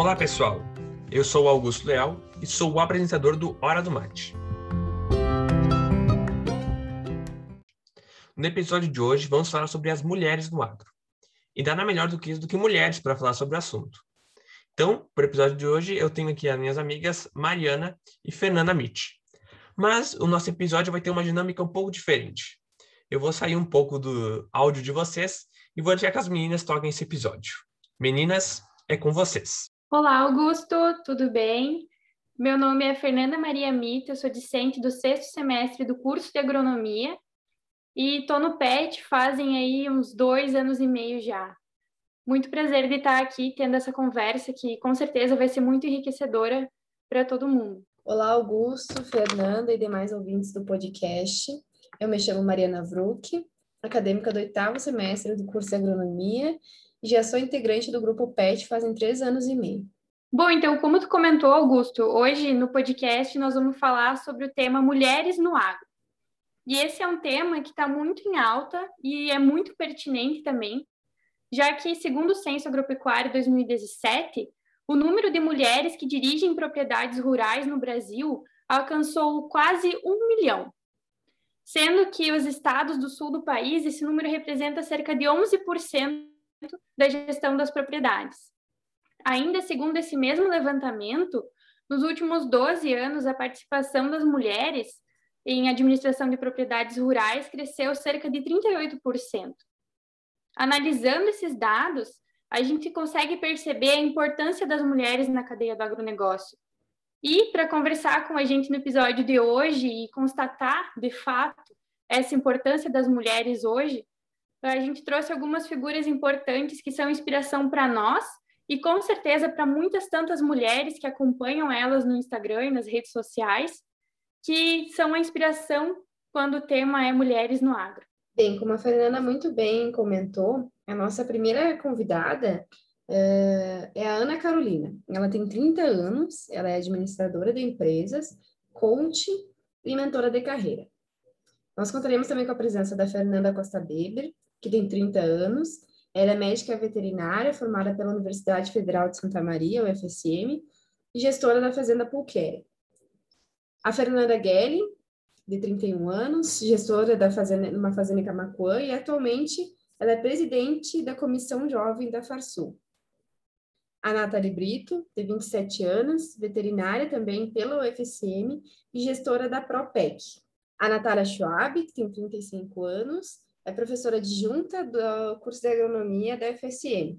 Olá, pessoal. Eu sou Augusto Leal e sou o apresentador do Hora do Mate. No episódio de hoje, vamos falar sobre as mulheres no agro. E nada melhor do que isso do que mulheres para falar sobre o assunto. Então, para o episódio de hoje, eu tenho aqui as minhas amigas Mariana e Fernanda Mitch. Mas o nosso episódio vai ter uma dinâmica um pouco diferente. Eu vou sair um pouco do áudio de vocês e vou deixar que as meninas toquem esse episódio. Meninas, é com vocês. Olá, Augusto, tudo bem? Meu nome é Fernanda Maria Mita, eu sou discente do sexto semestre do curso de agronomia e estou no PET fazem aí uns dois anos e meio já. Muito prazer de estar aqui tendo essa conversa que com certeza vai ser muito enriquecedora para todo mundo. Olá, Augusto, Fernanda e demais ouvintes do podcast. Eu me chamo Mariana Vruck, acadêmica do oitavo semestre do curso de agronomia já sou integrante do grupo PET fazem três anos e meio. Bom, então, como tu comentou, Augusto, hoje no podcast nós vamos falar sobre o tema Mulheres no Agro. E esse é um tema que está muito em alta e é muito pertinente também, já que, segundo o Censo Agropecuário 2017, o número de mulheres que dirigem propriedades rurais no Brasil alcançou quase um milhão, sendo que os estados do sul do país, esse número representa cerca de 11% da gestão das propriedades. Ainda segundo esse mesmo levantamento, nos últimos 12 anos, a participação das mulheres em administração de propriedades rurais cresceu cerca de 38%. Analisando esses dados, a gente consegue perceber a importância das mulheres na cadeia do agronegócio. E para conversar com a gente no episódio de hoje e constatar, de fato, essa importância das mulheres hoje, a gente trouxe algumas figuras importantes que são inspiração para nós e com certeza para muitas tantas mulheres que acompanham elas no Instagram e nas redes sociais, que são a inspiração quando o tema é mulheres no agro. Bem, como a Fernanda muito bem comentou, a nossa primeira convidada uh, é a Ana Carolina. Ela tem 30 anos, ela é administradora de empresas, coach e mentora de carreira. Nós contaremos também com a presença da Fernanda Costa Beber, que tem 30 anos. Ela é médica veterinária, formada pela Universidade Federal de Santa Maria, UFSM, e gestora da Fazenda Pulquera. A Fernanda Gelli, de 31 anos, gestora da fazenda, numa fazenda em Camacuã, e atualmente ela é presidente da Comissão Jovem da Farsul. A Nathalie Brito, de 27 anos, veterinária também pela UFSM e gestora da ProPEC. A Natália Schwab, que tem 35 anos, é professora adjunta do curso de agronomia da FSM.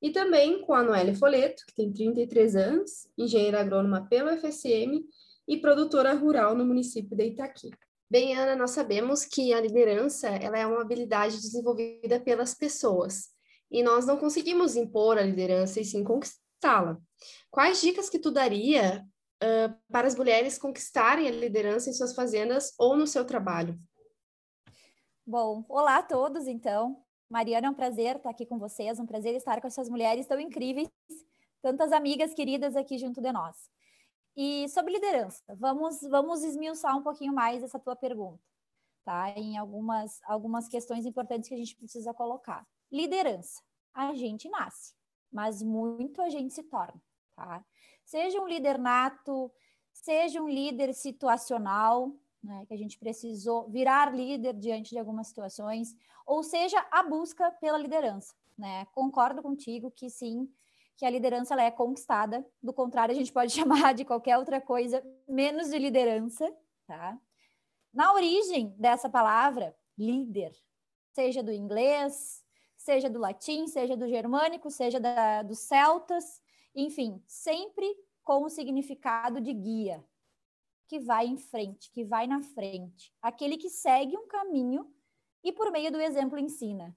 E também com a Noelle Foleto, que tem 33 anos, engenheira agrônoma pela FSM e produtora rural no município de Itaqui. Bem, Ana, nós sabemos que a liderança ela é uma habilidade desenvolvida pelas pessoas e nós não conseguimos impor a liderança e sim conquistá-la. Quais dicas que tu daria uh, para as mulheres conquistarem a liderança em suas fazendas ou no seu trabalho? Bom, olá a todos, então. Mariana, é um prazer estar aqui com vocês, um prazer estar com essas mulheres tão incríveis, tantas amigas queridas aqui junto de nós. E sobre liderança, vamos, vamos esmiuçar um pouquinho mais essa tua pergunta, tá? Em algumas, algumas questões importantes que a gente precisa colocar. Liderança, a gente nasce, mas muito a gente se torna, tá? Seja um líder nato, seja um líder situacional, né, que a gente precisou virar líder diante de algumas situações, ou seja, a busca pela liderança. Né? Concordo contigo que sim, que a liderança ela é conquistada, do contrário, a gente pode chamar de qualquer outra coisa menos de liderança. Tá? Na origem dessa palavra, líder, seja do inglês, seja do latim, seja do germânico, seja da, dos celtas, enfim, sempre com o significado de guia, que vai em frente, que vai na frente, aquele que segue um caminho e por meio do exemplo ensina.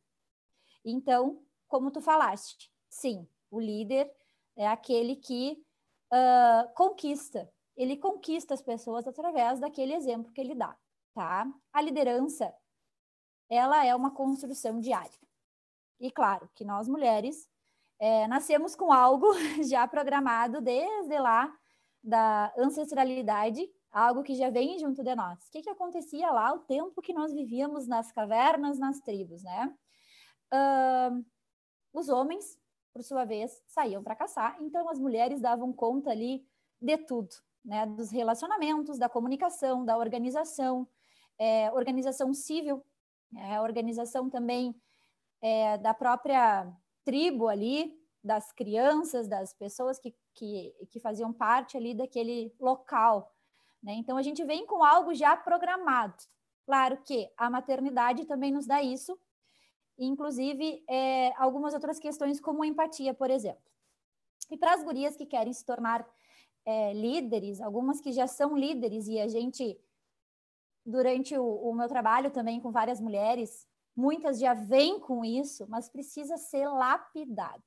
Então, como tu falaste, sim, o líder é aquele que uh, conquista, ele conquista as pessoas através daquele exemplo que ele dá, tá? A liderança, ela é uma construção diária. E claro que nós mulheres é, nascemos com algo já programado desde lá da ancestralidade algo que já vem junto de nós. O que, que acontecia lá o tempo que nós vivíamos nas cavernas, nas tribos, né? Uh, os homens por sua vez, saíam para caçar. Então, as mulheres davam conta ali de tudo, né? Dos relacionamentos, da comunicação, da organização, é, organização civil, é, organização também é, da própria tribo ali, das crianças, das pessoas que, que, que faziam parte ali daquele local. Né? Então, a gente vem com algo já programado. Claro que a maternidade também nos dá isso, inclusive é, algumas outras questões, como empatia, por exemplo. E para as gurias que querem se tornar é, líderes, algumas que já são líderes, e a gente, durante o, o meu trabalho também com várias mulheres, muitas já vêm com isso, mas precisa ser lapidado.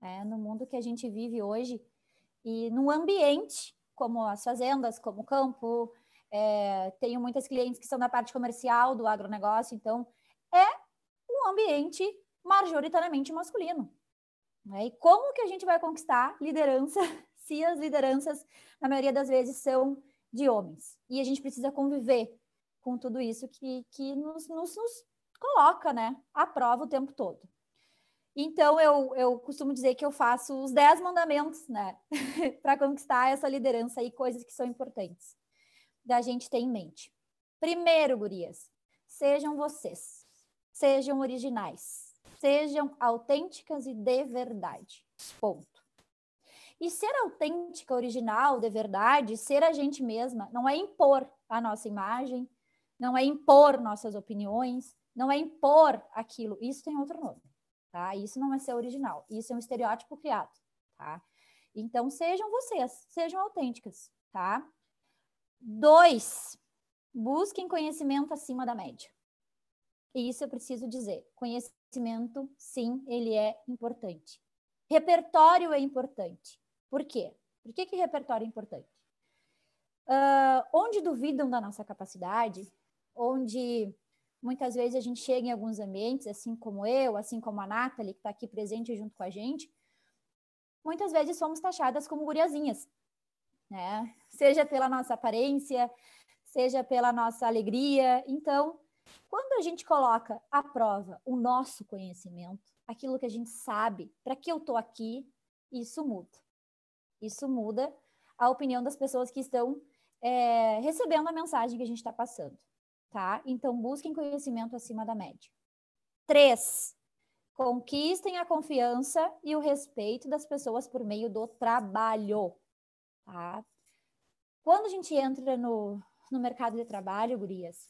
É, no mundo que a gente vive hoje e no ambiente, como as fazendas, como o campo, é, tenho muitas clientes que são da parte comercial do agronegócio, então é um ambiente majoritariamente masculino. Né? E como que a gente vai conquistar liderança se as lideranças, na maioria das vezes, são de homens? E a gente precisa conviver com tudo isso que, que nos, nos, nos coloca né, à prova o tempo todo. Então, eu, eu costumo dizer que eu faço os dez mandamentos, né, para conquistar essa liderança e coisas que são importantes da gente ter em mente. Primeiro, gurias, sejam vocês, sejam originais, sejam autênticas e de verdade. Ponto. E ser autêntica, original, de verdade, ser a gente mesma, não é impor a nossa imagem, não é impor nossas opiniões, não é impor aquilo. Isso tem outro nome, tá? Isso não é ser original, isso é um estereótipo criado, tá? Então sejam vocês, sejam autênticas, tá? Dois, busquem conhecimento acima da média. E isso eu preciso dizer. Conhecimento, sim, ele é importante. Repertório é importante. Por quê? Por que, que repertório é importante? Uh, onde duvidam da nossa capacidade, onde muitas vezes a gente chega em alguns ambientes, assim como eu, assim como a Nathalie, que está aqui presente junto com a gente, muitas vezes somos taxadas como guriazinhas, né? Seja pela nossa aparência, seja pela nossa alegria. Então, quando a gente coloca à prova o nosso conhecimento, aquilo que a gente sabe, para que eu estou aqui, isso muda. Isso muda a opinião das pessoas que estão é, recebendo a mensagem que a gente está passando tá? Então, busquem conhecimento acima da média. Três, conquistem a confiança e o respeito das pessoas por meio do trabalho, tá? Quando a gente entra no, no mercado de trabalho, gurias,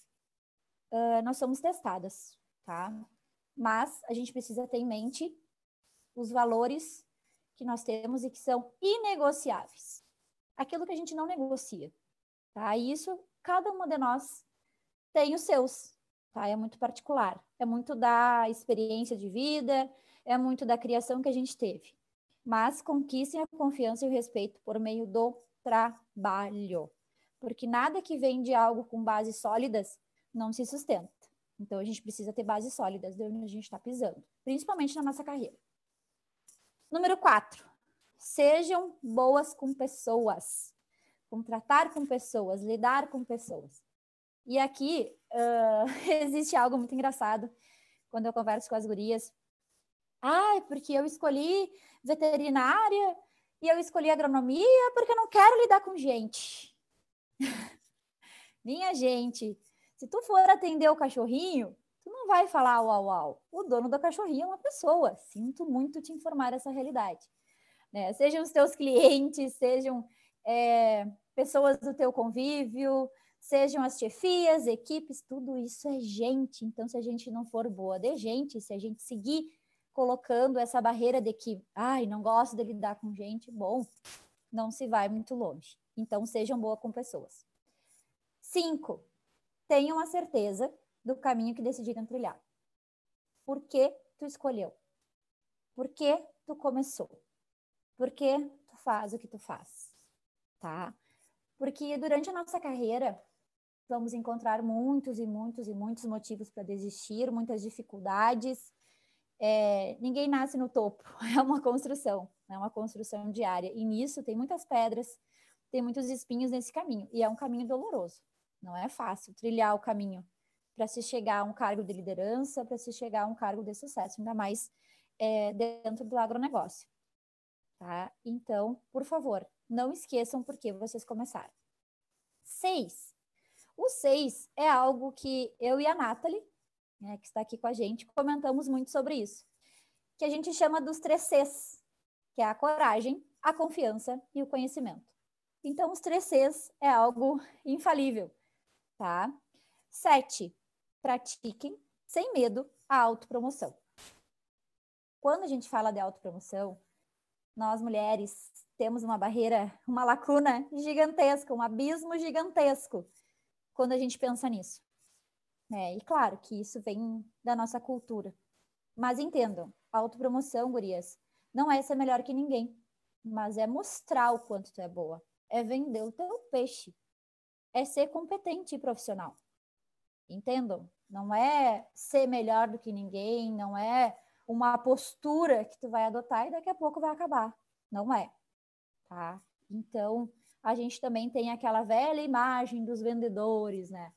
uh, nós somos testadas, tá? Mas a gente precisa ter em mente os valores que nós temos e que são inegociáveis. Aquilo que a gente não negocia, tá? Isso cada uma de nós tem os seus, tá? É muito particular. É muito da experiência de vida, é muito da criação que a gente teve. Mas conquistem a confiança e o respeito por meio do trabalho. Porque nada que vem de algo com bases sólidas não se sustenta. Então a gente precisa ter bases sólidas de onde a gente está pisando, principalmente na nossa carreira. Número quatro, sejam boas com pessoas. Contratar com pessoas, lidar com pessoas. E aqui uh, existe algo muito engraçado quando eu converso com as gurias. Ah, porque eu escolhi veterinária e eu escolhi agronomia porque eu não quero lidar com gente. Minha gente, se tu for atender o cachorrinho, tu não vai falar uau, uau. O dono do cachorrinho é uma pessoa. Sinto muito te informar essa realidade. Né? Sejam os teus clientes, sejam é, pessoas do teu convívio, sejam as chefias, equipes, tudo isso é gente. Então, se a gente não for boa de gente, se a gente seguir colocando essa barreira de que, ai, não gosto de lidar com gente, bom, não se vai muito longe. Então, sejam boa com pessoas. Cinco, tenham a certeza do caminho que decidiram trilhar. Por que tu escolheu? Por que tu começou? Por que tu faz o que tu faz? Tá? Porque durante a nossa carreira, vamos encontrar muitos e muitos e muitos motivos para desistir, muitas dificuldades. É, ninguém nasce no topo, é uma construção, é uma construção diária. E nisso tem muitas pedras, tem muitos espinhos nesse caminho. E é um caminho doloroso, não é fácil trilhar o caminho para se chegar a um cargo de liderança, para se chegar a um cargo de sucesso, ainda mais é, dentro do agronegócio. Tá? Então, por favor, não esqueçam por que vocês começaram. Seis. O seis é algo que eu e a Nathalie, né, que está aqui com a gente, comentamos muito sobre isso, que a gente chama dos três Cs, que é a coragem, a confiança e o conhecimento. Então, os três Cs é algo infalível, tá? Sete, pratiquem sem medo a autopromoção. Quando a gente fala de autopromoção, nós mulheres temos uma barreira, uma lacuna gigantesca, um abismo gigantesco quando a gente pensa nisso. É, e claro que isso vem da nossa cultura. Mas entendam, autopromoção, gurias, não é ser melhor que ninguém, mas é mostrar o quanto tu é boa, é vender o teu peixe, é ser competente e profissional. Entendam? Não é ser melhor do que ninguém, não é uma postura que tu vai adotar e daqui a pouco vai acabar. Não é, tá? Então, a gente também tem aquela velha imagem dos vendedores, né?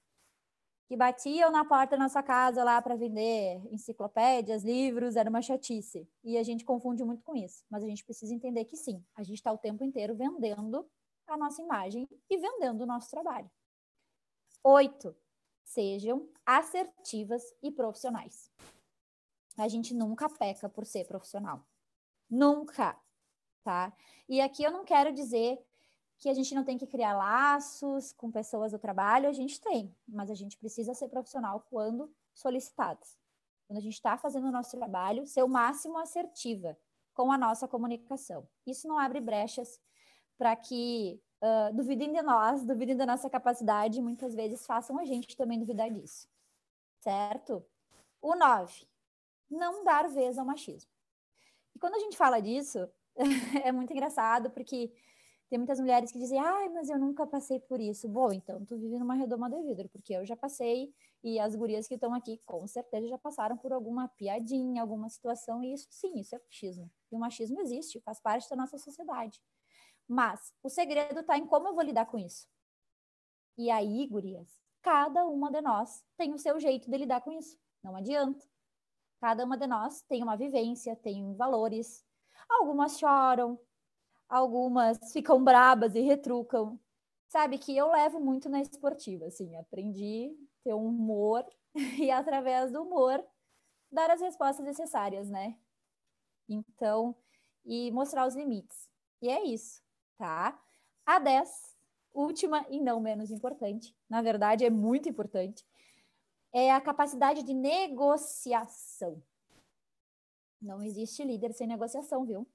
Que batiam na porta da nossa casa lá para vender enciclopédias, livros, era uma chatice. E a gente confunde muito com isso. Mas a gente precisa entender que sim, a gente está o tempo inteiro vendendo a nossa imagem e vendendo o nosso trabalho. Oito, sejam assertivas e profissionais. A gente nunca peca por ser profissional. Nunca, tá? E aqui eu não quero dizer que a gente não tem que criar laços com pessoas do trabalho, a gente tem, mas a gente precisa ser profissional quando solicitado. Quando a gente está fazendo o nosso trabalho, ser o máximo assertiva com a nossa comunicação. Isso não abre brechas para que uh, duvidem de nós, duvidem da nossa capacidade, muitas vezes façam a gente também duvidar disso. Certo? O 9. Não dar vez ao machismo. E quando a gente fala disso, é muito engraçado, porque tem muitas mulheres que dizem, ai, mas eu nunca passei por isso. Bom, então tu vive numa redoma de vidro, porque eu já passei e as gurias que estão aqui com certeza já passaram por alguma piadinha, alguma situação, e isso sim, isso é machismo. E o machismo existe, faz parte da nossa sociedade. Mas o segredo está em como eu vou lidar com isso. E aí, gurias, cada uma de nós tem o seu jeito de lidar com isso. Não adianta. Cada uma de nós tem uma vivência, tem valores. Algumas choram, algumas ficam brabas e retrucam. Sabe que eu levo muito na esportiva, assim, aprendi a ter um humor e através do humor dar as respostas necessárias, né? Então, e mostrar os limites. E é isso, tá? A 10, última e não menos importante, na verdade é muito importante, é a capacidade de negociação. Não existe líder sem negociação, viu?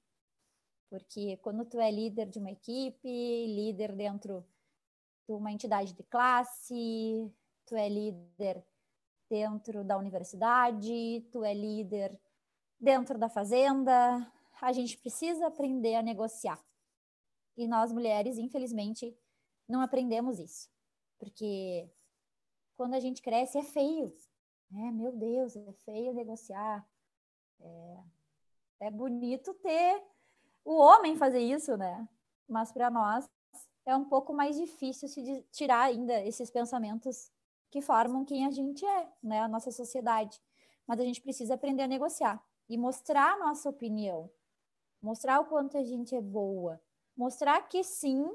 Porque quando tu é líder de uma equipe, líder dentro de uma entidade de classe, tu é líder dentro da universidade, tu é líder dentro da fazenda, a gente precisa aprender a negociar. E nós mulheres, infelizmente, não aprendemos isso. Porque quando a gente cresce é feio. É, meu Deus, é feio negociar. É, é bonito ter o homem fazer isso, né? Mas para nós é um pouco mais difícil se tirar ainda esses pensamentos que formam quem a gente é, né? A nossa sociedade. Mas a gente precisa aprender a negociar e mostrar a nossa opinião, mostrar o quanto a gente é boa, mostrar que sim,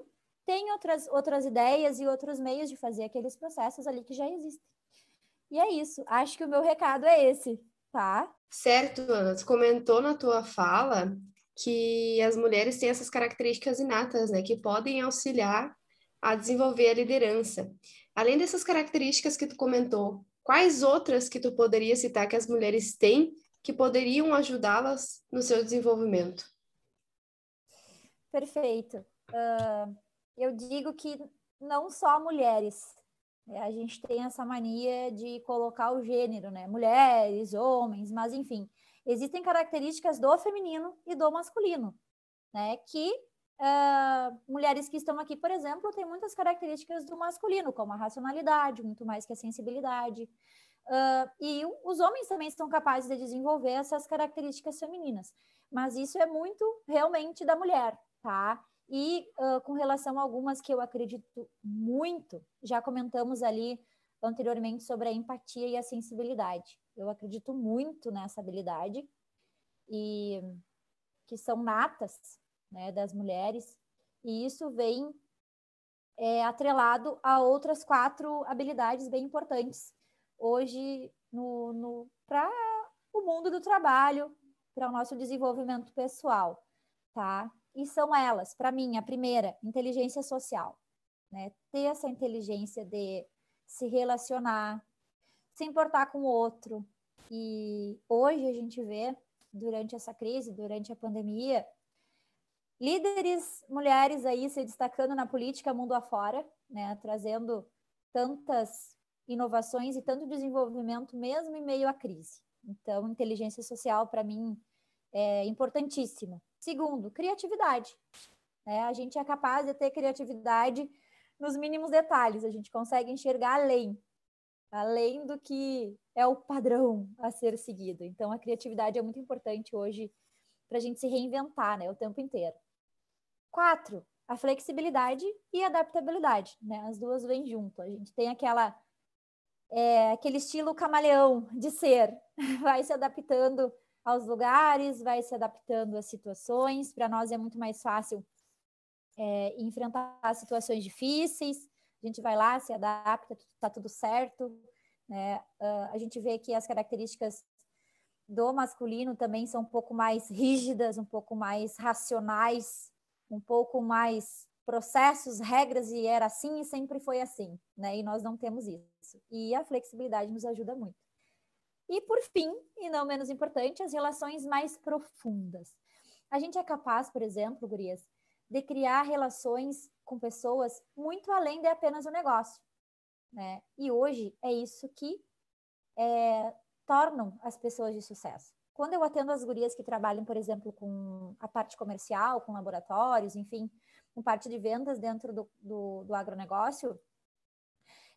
tem outras, outras ideias e outros meios de fazer aqueles processos ali que já existem. E é isso. Acho que o meu recado é esse, tá? Certo, Ana. Tu comentou na tua fala que as mulheres têm essas características inatas, né, que podem auxiliar a desenvolver a liderança. Além dessas características que tu comentou, quais outras que tu poderia citar que as mulheres têm que poderiam ajudá-las no seu desenvolvimento? Perfeito. Uh, eu digo que não só mulheres. Né, a gente tem essa mania de colocar o gênero, né? Mulheres, homens, mas enfim, existem características do feminino e do masculino, né? Que uh, mulheres que estão aqui, por exemplo, têm muitas características do masculino, como a racionalidade, muito mais que a sensibilidade. Uh, e os homens também são capazes de desenvolver essas características femininas, mas isso é muito realmente da mulher, tá? E uh, com relação a algumas que eu acredito muito, já comentamos ali anteriormente sobre a empatia e a sensibilidade. Eu acredito muito nessa habilidade. e que são natas né, das mulheres, e isso vem é, atrelado a outras quatro habilidades bem importantes hoje no, no para o mundo do trabalho, para o nosso desenvolvimento pessoal, tá? E são elas, para mim, a primeira, inteligência social, né? Ter essa inteligência de se relacionar, se importar com o outro. E hoje a gente vê, durante essa crise, durante a pandemia, líderes mulheres aí se destacando na política mundo afora, né? Trazendo tantas inovações e tanto desenvolvimento mesmo em meio à crise. Então, inteligência social, para mim, é importantíssima. Segundo, criatividade. Né? A gente é capaz de ter criatividade nos mínimos detalhes, a gente consegue enxergar além, além do que é o padrão a ser seguido. Então, a criatividade é muito importante hoje para a gente se reinventar né, o tempo inteiro. Quatro, a flexibilidade e adaptabilidade. Né? As duas vêm junto. A gente tem aquela é, aquele estilo camaleão de ser, vai se adaptando aos lugares, vai se adaptando às situações. Para nós é muito mais fácil é, enfrentar situações difíceis. A gente vai lá, se adapta, está tudo certo. Né? Uh, a gente vê que as características do masculino também são um pouco mais rígidas, um pouco mais racionais, um pouco mais processos, regras e era assim e sempre foi assim, né? E nós não temos isso. E a flexibilidade nos ajuda muito. E por fim, e não menos importante, as relações mais profundas. A gente é capaz, por exemplo, Gurias, de criar relações com pessoas muito além de apenas o negócio, né? E hoje é isso que é, tornam as pessoas de sucesso. Quando eu atendo as gurias que trabalham, por exemplo, com a parte comercial, com laboratórios, enfim, com parte de vendas dentro do, do, do agronegócio,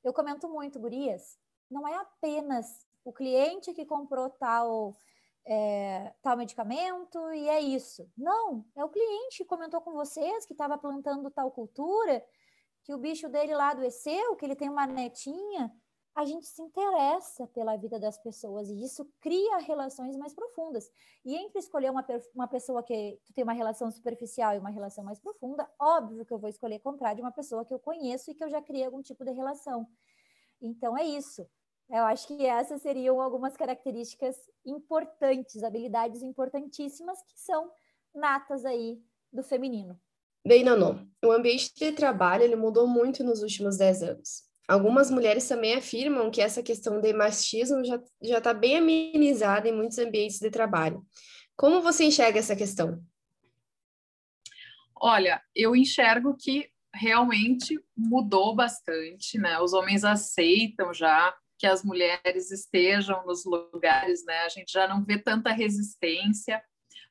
eu comento muito, gurias, não é apenas o cliente que comprou tal, é, tal medicamento e é isso. Não, é o cliente que comentou com vocês que estava plantando tal cultura, que o bicho dele lá adoeceu, que ele tem uma netinha, a gente se interessa pela vida das pessoas e isso cria relações mais profundas. E entre escolher uma, uma pessoa que tu tem uma relação superficial e uma relação mais profunda, óbvio que eu vou escolher comprar de uma pessoa que eu conheço e que eu já criei algum tipo de relação. Então é isso. Eu acho que essas seriam algumas características importantes, habilidades importantíssimas que são natas aí do feminino. Bem, Nanon, o ambiente de trabalho ele mudou muito nos últimos 10 anos. Algumas mulheres também afirmam que essa questão de machismo já está bem amenizada em muitos ambientes de trabalho. Como você enxerga essa questão? Olha, eu enxergo que realmente mudou bastante, né? Os homens aceitam já que as mulheres estejam nos lugares, né? A gente já não vê tanta resistência,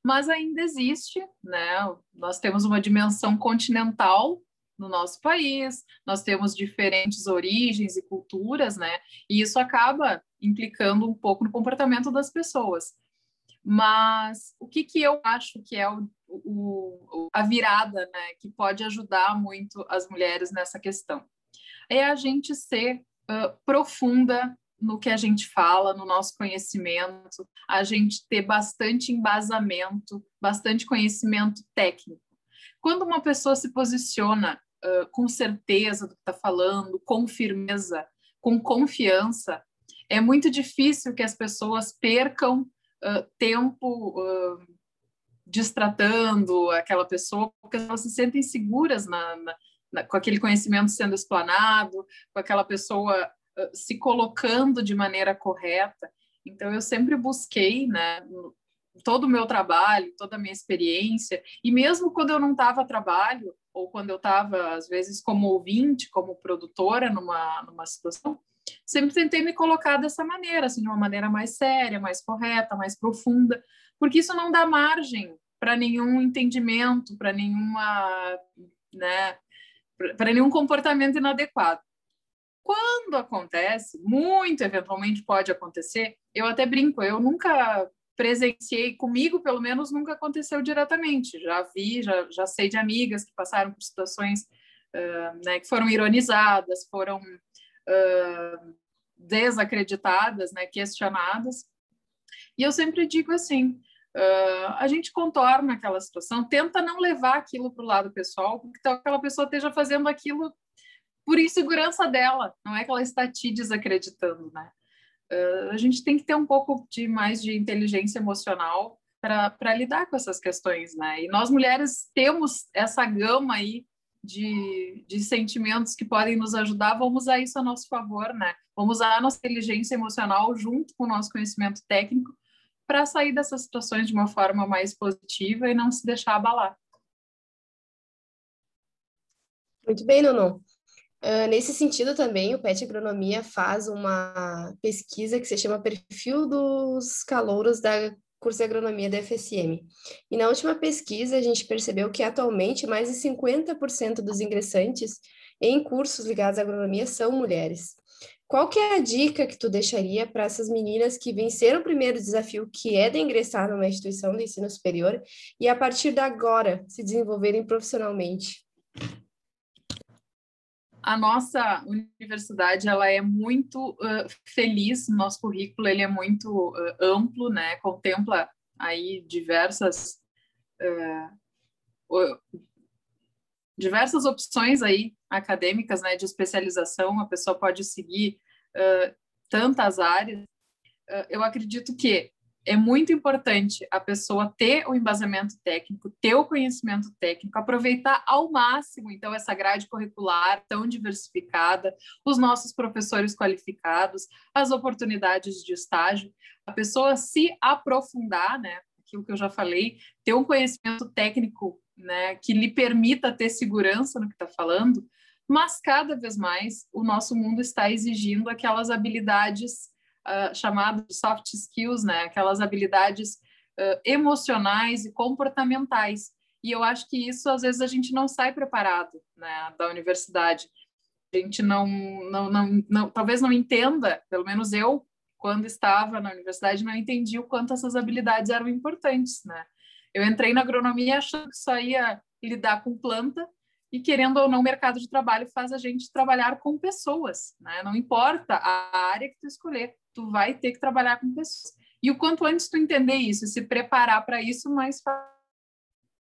mas ainda existe, né? Nós temos uma dimensão continental no nosso país, nós temos diferentes origens e culturas, né? E isso acaba implicando um pouco no comportamento das pessoas. Mas o que, que eu acho que é o, o, a virada, né, que pode ajudar muito as mulheres nessa questão? É a gente ser uh, profunda no que a gente fala, no nosso conhecimento, a gente ter bastante embasamento, bastante conhecimento técnico. Quando uma pessoa se posiciona uh, com certeza do que está falando, com firmeza, com confiança, é muito difícil que as pessoas percam uh, tempo uh, distratando aquela pessoa, porque elas se sentem seguras na, na, com aquele conhecimento sendo explanado, com aquela pessoa se colocando de maneira correta. Então, eu sempre busquei, né, todo o meu trabalho, toda a minha experiência, e mesmo quando eu não estava a trabalho, ou quando eu estava, às vezes, como ouvinte, como produtora numa, numa situação, sempre tentei me colocar dessa maneira, assim, de uma maneira mais séria, mais correta, mais profunda, porque isso não dá margem para nenhum entendimento, para nenhuma, né, para nenhum comportamento inadequado. Quando acontece, muito eventualmente pode acontecer, eu até brinco, eu nunca presenciei comigo, pelo menos nunca aconteceu diretamente. Já vi, já, já sei de amigas que passaram por situações uh, né, que foram ironizadas, foram uh, desacreditadas, né, questionadas. E eu sempre digo assim: uh, a gente contorna aquela situação, tenta não levar aquilo para o lado pessoal, porque aquela pessoa esteja fazendo aquilo por insegurança dela, não é que ela está te desacreditando, né? Uh, a gente tem que ter um pouco de mais de inteligência emocional para lidar com essas questões, né? E nós mulheres temos essa gama aí de, de sentimentos que podem nos ajudar, vamos usar isso a nosso favor, né? Vamos usar a nossa inteligência emocional junto com o nosso conhecimento técnico para sair dessas situações de uma forma mais positiva e não se deixar abalar. Muito bem, Nuno. Uh, nesse sentido também, o PET Agronomia faz uma pesquisa que se chama Perfil dos Calouros da curso de agronomia da FSM. E na última pesquisa, a gente percebeu que atualmente mais de 50% dos ingressantes em cursos ligados à agronomia são mulheres. Qual que é a dica que tu deixaria para essas meninas que venceram o primeiro desafio, que é de ingressar numa instituição de ensino superior e a partir de agora se desenvolverem profissionalmente? a nossa universidade ela é muito uh, feliz, nosso currículo ele é muito uh, amplo, né? Contempla aí diversas uh, diversas opções aí acadêmicas, né? De especialização, a pessoa pode seguir tantas áreas. eu acredito que é muito importante a pessoa ter o embasamento técnico, ter o conhecimento técnico, aproveitar ao máximo, então, essa grade curricular tão diversificada, os nossos professores qualificados, as oportunidades de estágio, a pessoa se aprofundar, né? Aquilo que eu já falei, ter um conhecimento técnico, né, que lhe permita ter segurança no que está falando, mas cada vez mais o nosso mundo está exigindo aquelas habilidades uh, chamado de soft skills, né? Aquelas habilidades uh, emocionais e comportamentais. E eu acho que isso às vezes a gente não sai preparado, né, da universidade. A gente não, não, não, não talvez não entenda, pelo menos eu quando estava na universidade não entendi o quanto essas habilidades eram importantes, né? Eu entrei na agronomia achando que só ia lidar com planta e querendo ou não, o mercado de trabalho faz a gente trabalhar com pessoas, né? Não importa a área que tu escolher, tu vai ter que trabalhar com pessoas. E o quanto antes tu entender isso, se preparar para isso, mais fácil.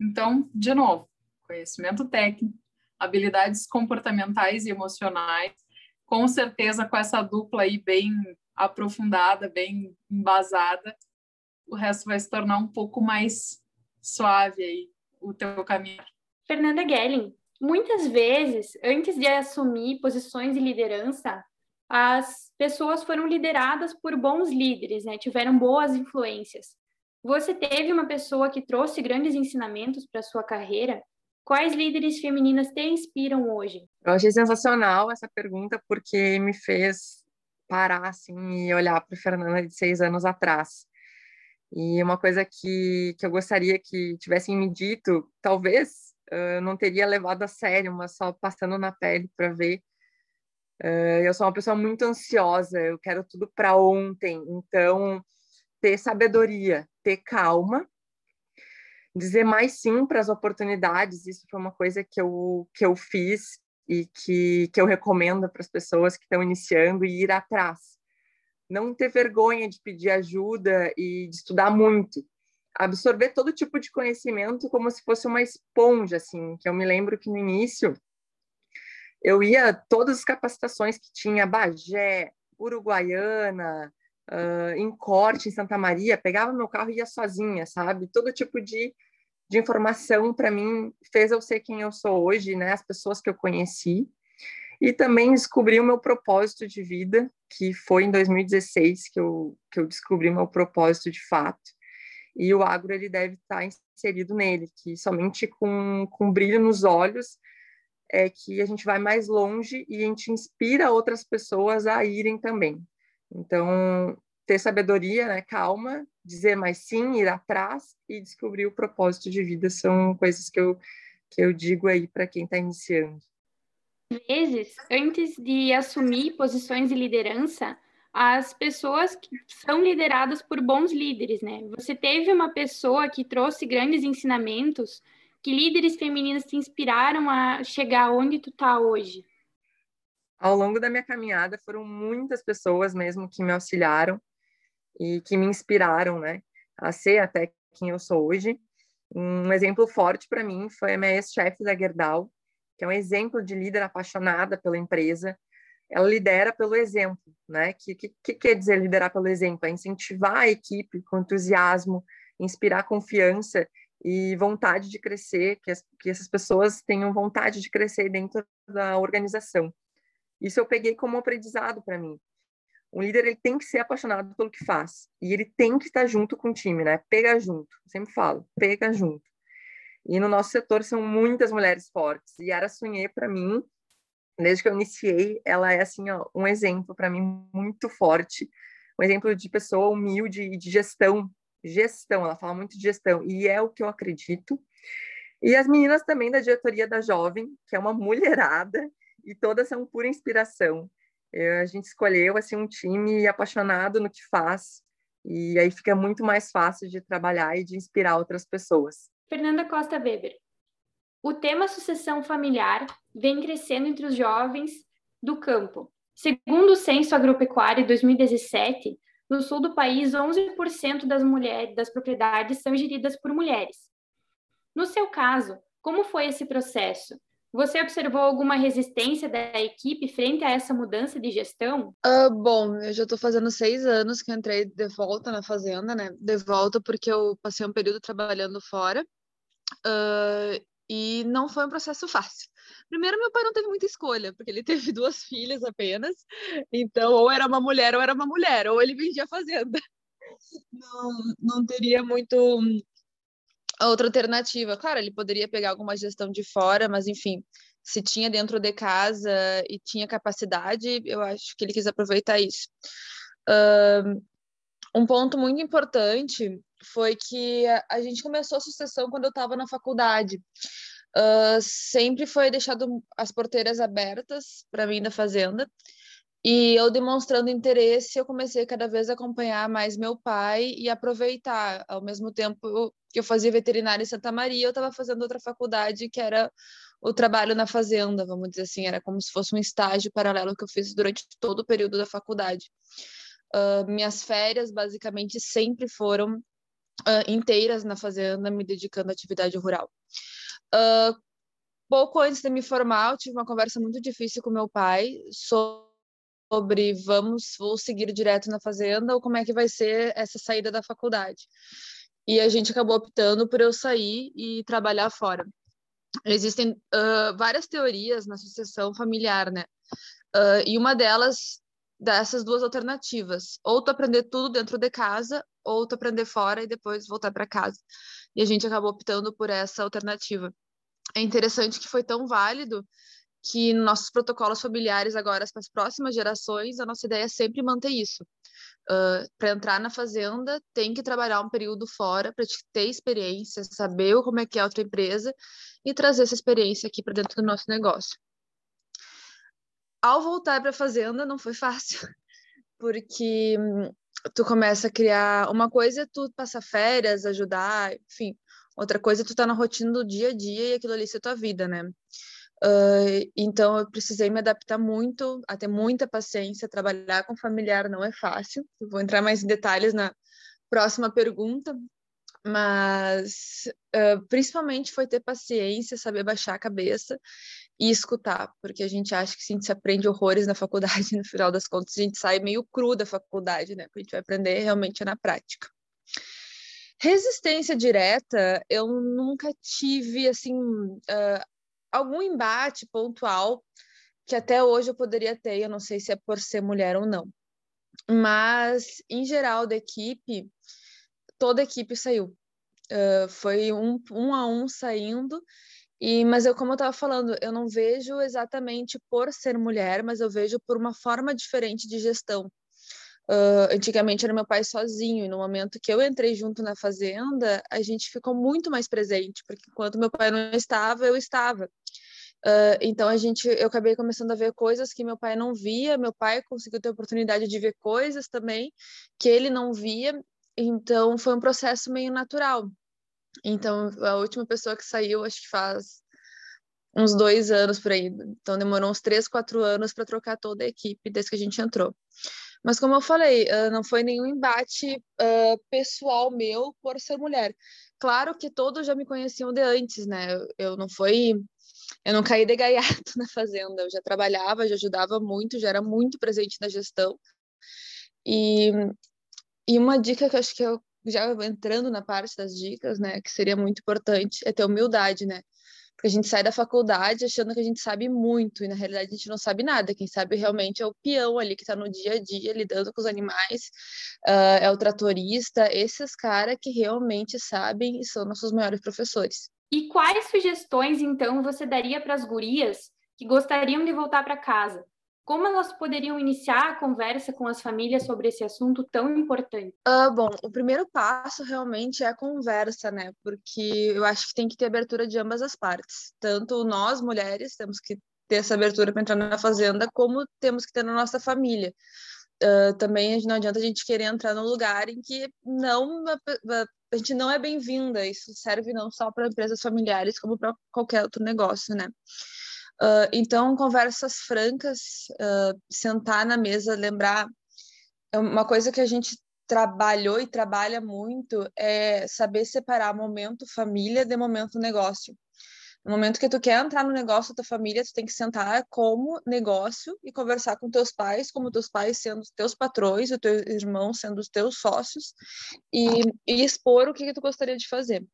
Então, de novo, conhecimento técnico, habilidades comportamentais e emocionais, com certeza com essa dupla aí bem aprofundada, bem embasada, o resto vai se tornar um pouco mais suave aí o teu caminho. Fernanda Gelling, Muitas vezes, antes de assumir posições de liderança, as pessoas foram lideradas por bons líderes, né? tiveram boas influências. Você teve uma pessoa que trouxe grandes ensinamentos para sua carreira? Quais líderes femininas te inspiram hoje? Eu achei sensacional essa pergunta porque me fez parar assim e olhar para a Fernanda de seis anos atrás. E uma coisa que, que eu gostaria que tivessem me dito, talvez eu não teria levado a sério, mas só passando na pele para ver. Eu sou uma pessoa muito ansiosa, eu quero tudo para ontem, então ter sabedoria, ter calma, dizer mais sim para as oportunidades, isso foi uma coisa que eu, que eu fiz e que, que eu recomendo para as pessoas que estão iniciando e ir atrás. Não ter vergonha de pedir ajuda e de estudar muito absorver todo tipo de conhecimento como se fosse uma esponja, assim, que eu me lembro que no início eu ia todas as capacitações que tinha Bagé, Uruguaiana, uh, em Corte, em Santa Maria, pegava meu carro e ia sozinha, sabe? Todo tipo de, de informação para mim fez eu ser quem eu sou hoje, né? As pessoas que eu conheci. E também descobri o meu propósito de vida, que foi em 2016 que eu, que eu descobri meu propósito de fato e o agro ele deve estar inserido nele, que somente com, com brilho nos olhos é que a gente vai mais longe e a gente inspira outras pessoas a irem também. Então, ter sabedoria, né, calma, dizer mais sim, ir atrás e descobrir o propósito de vida são coisas que eu, que eu digo aí para quem está iniciando. Vezes, antes de assumir posições de liderança, as pessoas que são lideradas por bons líderes, né? Você teve uma pessoa que trouxe grandes ensinamentos, que líderes femininas te inspiraram a chegar onde tu tá hoje? Ao longo da minha caminhada foram muitas pessoas mesmo que me auxiliaram e que me inspiraram, né? A ser até quem eu sou hoje. Um exemplo forte para mim foi a minha ex-chefe da Gerdau, que é um exemplo de líder apaixonada pela empresa. Ela lidera pelo exemplo, né? Que, que, que quer dizer liderar pelo exemplo? É incentivar a equipe com entusiasmo, inspirar confiança e vontade de crescer, que, as, que essas pessoas tenham vontade de crescer dentro da organização. Isso eu peguei como aprendizado para mim. Um líder ele tem que ser apaixonado pelo que faz e ele tem que estar junto com o time, né? Pega junto, sempre falo, pega junto. E no nosso setor são muitas mulheres fortes. E Ara Sunhê para mim, desde que eu iniciei, ela é assim ó, um exemplo para mim muito forte, um exemplo de pessoa humilde e de gestão, gestão. Ela fala muito de gestão e é o que eu acredito. E as meninas também da diretoria da Jovem, que é uma mulherada e todas são pura inspiração. Eu, a gente escolheu assim um time apaixonado no que faz e aí fica muito mais fácil de trabalhar e de inspirar outras pessoas. Fernanda Costa Weber. O tema sucessão familiar vem crescendo entre os jovens do campo. Segundo o Censo Agropecuário 2017, no sul do país, 11% das mulheres das propriedades são geridas por mulheres. No seu caso, como foi esse processo? Você observou alguma resistência da equipe frente a essa mudança de gestão? Uh, bom, eu já estou fazendo seis anos que entrei de volta na fazenda, né? De volta porque eu passei um período trabalhando fora uh, e não foi um processo fácil. Primeiro, meu pai não teve muita escolha, porque ele teve duas filhas apenas, então ou era uma mulher ou era uma mulher, ou ele vendia a fazenda. Não, não teria muito outra alternativa. Claro, ele poderia pegar alguma gestão de fora, mas enfim, se tinha dentro de casa e tinha capacidade, eu acho que ele quis aproveitar isso. Uh, um ponto muito importante foi que a gente começou a sucessão quando eu estava na faculdade. Uh, sempre foi deixado as porteiras abertas para mim da fazenda e eu demonstrando interesse, eu comecei cada vez a acompanhar mais meu pai e aproveitar. Ao mesmo tempo que eu fazia veterinária em Santa Maria, eu estava fazendo outra faculdade que era o trabalho na fazenda, vamos dizer assim, era como se fosse um estágio paralelo que eu fiz durante todo o período da faculdade. Uh, minhas férias, basicamente, sempre foram uh, inteiras na fazenda, me dedicando à atividade rural. Uh, pouco antes de me formar, eu tive uma conversa muito difícil com meu pai sobre vamos vou seguir direto na fazenda ou como é que vai ser essa saída da faculdade. E a gente acabou optando por eu sair e trabalhar fora. Existem uh, várias teorias na sucessão familiar, né? Uh, e uma delas dessas duas alternativas, ou tu aprender tudo dentro de casa, ou tu aprender fora e depois voltar para casa. E a gente acabou optando por essa alternativa. É interessante que foi tão válido que nossos protocolos familiares agora para as próximas gerações, a nossa ideia é sempre manter isso. Uh, para entrar na fazenda, tem que trabalhar um período fora para ter experiência, saber como é que é a outra empresa e trazer essa experiência aqui para dentro do nosso negócio. Ao voltar para a fazenda, não foi fácil, porque tu começa a criar uma coisa, é tu passar férias, ajudar, enfim. Outra coisa, é tu tá na rotina do dia a dia e aquilo ali é tua vida, né? Uh, então, eu precisei me adaptar muito, a ter muita paciência. Trabalhar com familiar não é fácil. Vou entrar mais em detalhes na próxima pergunta, mas uh, principalmente foi ter paciência, saber baixar a cabeça e escutar, porque a gente acha que a gente se aprende horrores na faculdade, no final das contas, a gente sai meio cru da faculdade, né? Porque a gente vai aprender realmente na prática. Resistência direta, eu nunca tive, assim, uh, algum embate pontual que até hoje eu poderia ter, eu não sei se é por ser mulher ou não. Mas, em geral, da equipe, toda a equipe saiu. Uh, foi um, um a um saindo, e, mas eu, como eu estava falando, eu não vejo exatamente por ser mulher, mas eu vejo por uma forma diferente de gestão. Uh, antigamente era meu pai sozinho, e no momento que eu entrei junto na fazenda, a gente ficou muito mais presente, porque enquanto meu pai não estava, eu estava. Uh, então a gente, eu acabei começando a ver coisas que meu pai não via, meu pai conseguiu ter a oportunidade de ver coisas também que ele não via, então foi um processo meio natural. Então a última pessoa que saiu, acho que faz uns dois anos por aí, então demorou uns três, quatro anos para trocar toda a equipe desde que a gente entrou. Mas como eu falei, uh, não foi nenhum embate uh, pessoal meu por ser mulher. Claro que todos já me conheciam de antes, né? Eu, eu não fui, eu não caí de gaiato na fazenda. Eu já trabalhava, já ajudava muito, já era muito presente na gestão. E, e uma dica que eu acho que eu já entrando na parte das dicas, né, que seria muito importante, é ter humildade, né? Porque a gente sai da faculdade achando que a gente sabe muito, e na realidade a gente não sabe nada. Quem sabe realmente é o peão ali que está no dia a dia lidando com os animais, uh, é o tratorista, esses caras que realmente sabem e são nossos maiores professores. E quais sugestões, então, você daria para as gurias que gostariam de voltar para casa? Como elas poderiam iniciar a conversa com as famílias sobre esse assunto tão importante? Uh, bom, o primeiro passo realmente é a conversa, né? Porque eu acho que tem que ter abertura de ambas as partes. Tanto nós, mulheres, temos que ter essa abertura para entrar na fazenda, como temos que ter na nossa família. Uh, também não adianta a gente querer entrar num lugar em que não a, gente não é bem-vinda. Isso serve não só para empresas familiares, como para qualquer outro negócio, né? Uh, então, conversas francas, uh, sentar na mesa, lembrar. É uma coisa que a gente trabalhou e trabalha muito é saber separar momento família de momento negócio. No momento que tu quer entrar no negócio da tua família, tu tem que sentar como negócio e conversar com teus pais, como teus pais sendo os teus patrões, os teus irmãos sendo os teus sócios, e, e expor o que, que tu gostaria de fazer.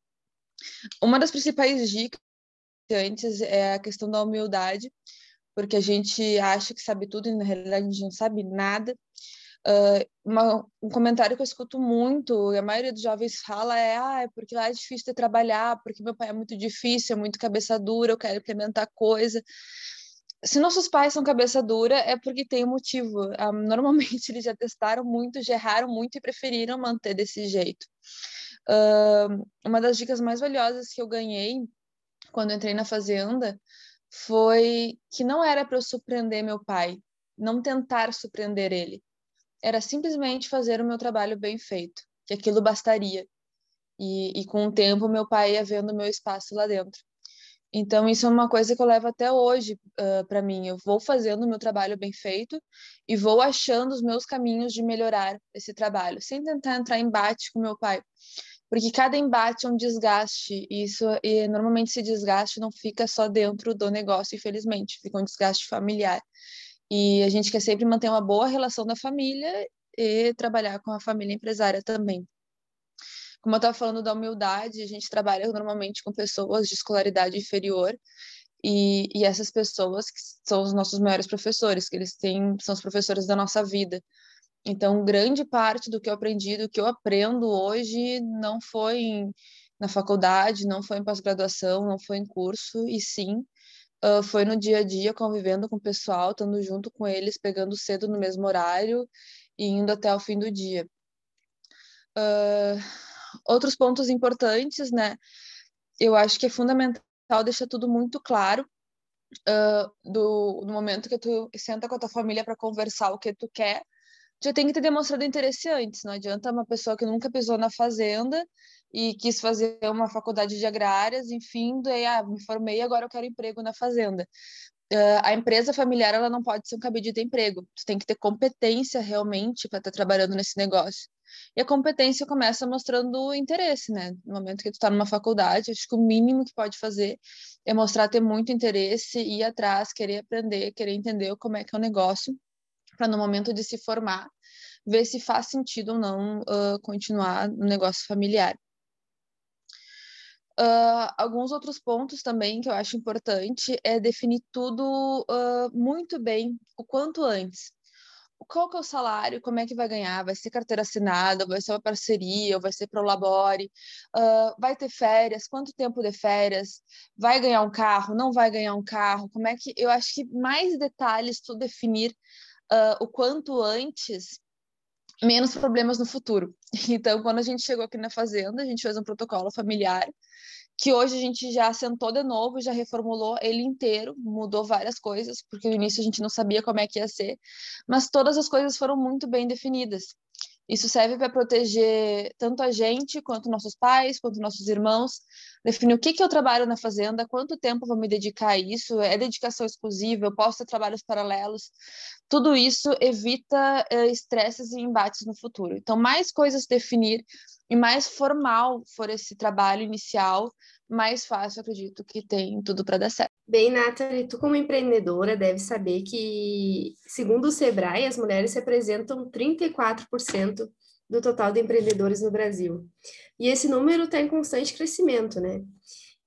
Uma das principais dicas antes é a questão da humildade, porque a gente acha que sabe tudo e na realidade a gente não sabe nada. Uh, uma, um comentário que eu escuto muito, e a maioria dos jovens fala é, ah, é porque lá é difícil de trabalhar, porque meu pai é muito difícil, é muito cabeça dura, eu quero implementar coisa. Se nossos pais são cabeça dura, é porque tem um motivo. Ah, normalmente eles já testaram muito, já erraram muito e preferiram manter desse jeito. Uh, uma das dicas mais valiosas que eu ganhei quando entrei na fazenda foi que não era para eu surpreender meu pai, não tentar surpreender ele. Era simplesmente fazer o meu trabalho bem feito, que aquilo bastaria. E, e com o tempo meu pai ia vendo meu espaço lá dentro. Então, isso é uma coisa que eu levo até hoje uh, para mim. Eu vou fazendo o meu trabalho bem feito e vou achando os meus caminhos de melhorar esse trabalho, sem tentar entrar em embate com meu pai porque cada embate é um desgaste, e isso e normalmente esse desgaste não fica só dentro do negócio, infelizmente, fica um desgaste familiar. E a gente quer sempre manter uma boa relação da família e trabalhar com a família empresária também. Como eu estava falando da humildade, a gente trabalha normalmente com pessoas de escolaridade inferior, e, e essas pessoas que são os nossos maiores professores, que eles têm, são os professores da nossa vida. Então, grande parte do que eu aprendi, do que eu aprendo hoje, não foi em, na faculdade, não foi em pós-graduação, não foi em curso, e sim uh, foi no dia a dia, convivendo com o pessoal, estando junto com eles, pegando cedo no mesmo horário e indo até o fim do dia. Uh, outros pontos importantes, né? Eu acho que é fundamental deixar tudo muito claro uh, do, do momento que tu senta com a tua família para conversar o que tu quer, já tem que ter demonstrado interesse antes. Não adianta uma pessoa que nunca pisou na fazenda e quis fazer uma faculdade de agrárias, enfim, daí, ah, me formei, agora eu quero emprego na fazenda. Uh, a empresa familiar ela não pode ser um cabide de emprego. Tu tem que ter competência realmente para estar tá trabalhando nesse negócio. E a competência começa mostrando interesse, né? No momento que tu está numa faculdade, acho que o mínimo que pode fazer é mostrar ter muito interesse, ir atrás, querer aprender, querer entender como é que é o negócio para no momento de se formar, ver se faz sentido ou não uh, continuar no negócio familiar. Uh, alguns outros pontos também que eu acho importante é definir tudo uh, muito bem, o quanto antes. Qual que é o salário, como é que vai ganhar, vai ser carteira assinada, vai ser uma parceria, vai ser pro labore, uh, vai ter férias, quanto tempo de férias, vai ganhar um carro, não vai ganhar um carro, como é que, eu acho que mais detalhes tu definir uh, o quanto antes, menos problemas no futuro. Então, quando a gente chegou aqui na fazenda, a gente fez um protocolo familiar, que hoje a gente já sentou de novo, já reformulou ele inteiro, mudou várias coisas, porque no início a gente não sabia como é que ia ser, mas todas as coisas foram muito bem definidas. Isso serve para proteger tanto a gente, quanto nossos pais, quanto nossos irmãos. Definir o que, que eu trabalho na fazenda, quanto tempo vou me dedicar a isso, é dedicação exclusiva, eu posso ter trabalhos paralelos. tudo isso evita uh, estresses e embates no futuro. Então, mais coisas definir e mais formal for esse trabalho inicial, mais fácil, acredito, que tem tudo para dar certo. Bem, Nathalie, tu como empreendedora deve saber que, segundo o Sebrae, as mulheres representam 34% do total de empreendedores no Brasil. E esse número está em constante crescimento, né?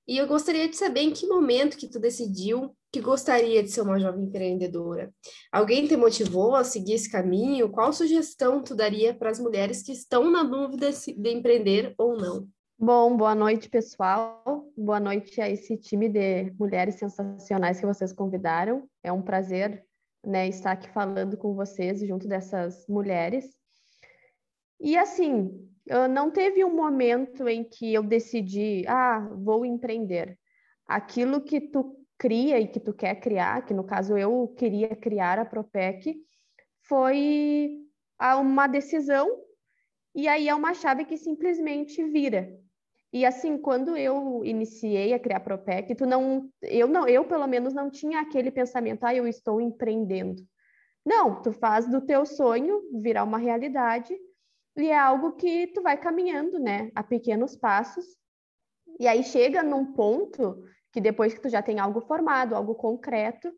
E eu gostaria de saber em que momento que tu decidiu que gostaria de ser uma jovem empreendedora. Alguém te motivou a seguir esse caminho? Qual sugestão tu daria para as mulheres que estão na dúvida de empreender ou não? Bom, boa noite, pessoal. Boa noite a esse time de mulheres sensacionais que vocês convidaram. É um prazer né, estar aqui falando com vocês junto dessas mulheres. E assim, não teve um momento em que eu decidi, ah, vou empreender. Aquilo que tu cria e que tu quer criar, que no caso eu queria criar a Propec, foi uma decisão e aí é uma chave que simplesmente vira. E assim, quando eu iniciei a criar Propec, tu não, eu não, eu pelo menos não tinha aquele pensamento, ah, eu estou empreendendo. Não, tu faz do teu sonho virar uma realidade e é algo que tu vai caminhando, né, a pequenos passos. E aí chega num ponto que depois que tu já tem algo formado, algo concreto,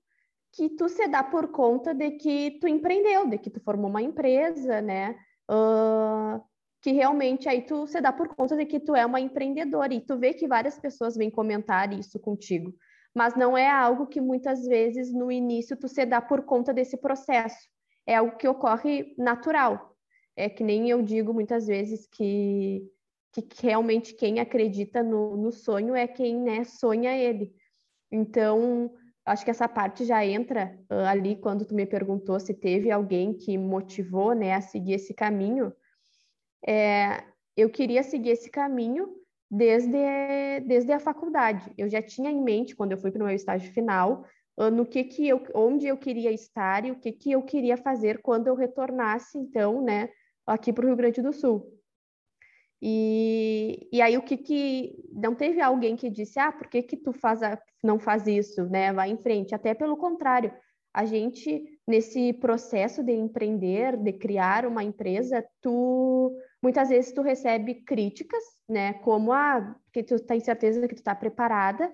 que tu se dá por conta de que tu empreendeu, de que tu formou uma empresa, né? Uh, que realmente aí tu se dá por conta de que tu é uma empreendedora e tu vê que várias pessoas vêm comentar isso contigo, mas não é algo que muitas vezes no início tu se dá por conta desse processo, é algo que ocorre natural. É que nem eu digo muitas vezes que, que realmente quem acredita no, no sonho é quem né, sonha ele. Então, acho que essa parte já entra uh, ali quando tu me perguntou se teve alguém que motivou né, a seguir esse caminho é, eu queria seguir esse caminho desde, desde a faculdade. Eu já tinha em mente, quando eu fui para o meu estágio final, ah, no que que eu, onde eu queria estar e o que que eu queria fazer quando eu retornasse, então, né, aqui para o Rio Grande do Sul. E, e aí o que que não teve alguém que disse, ah, por que que tu faz a, não faz isso, né? Vai em frente. Até pelo contrário, a gente nesse processo de empreender, de criar uma empresa, tu Muitas vezes tu recebe críticas, né? Como ah, que tu tem certeza que tu está preparada.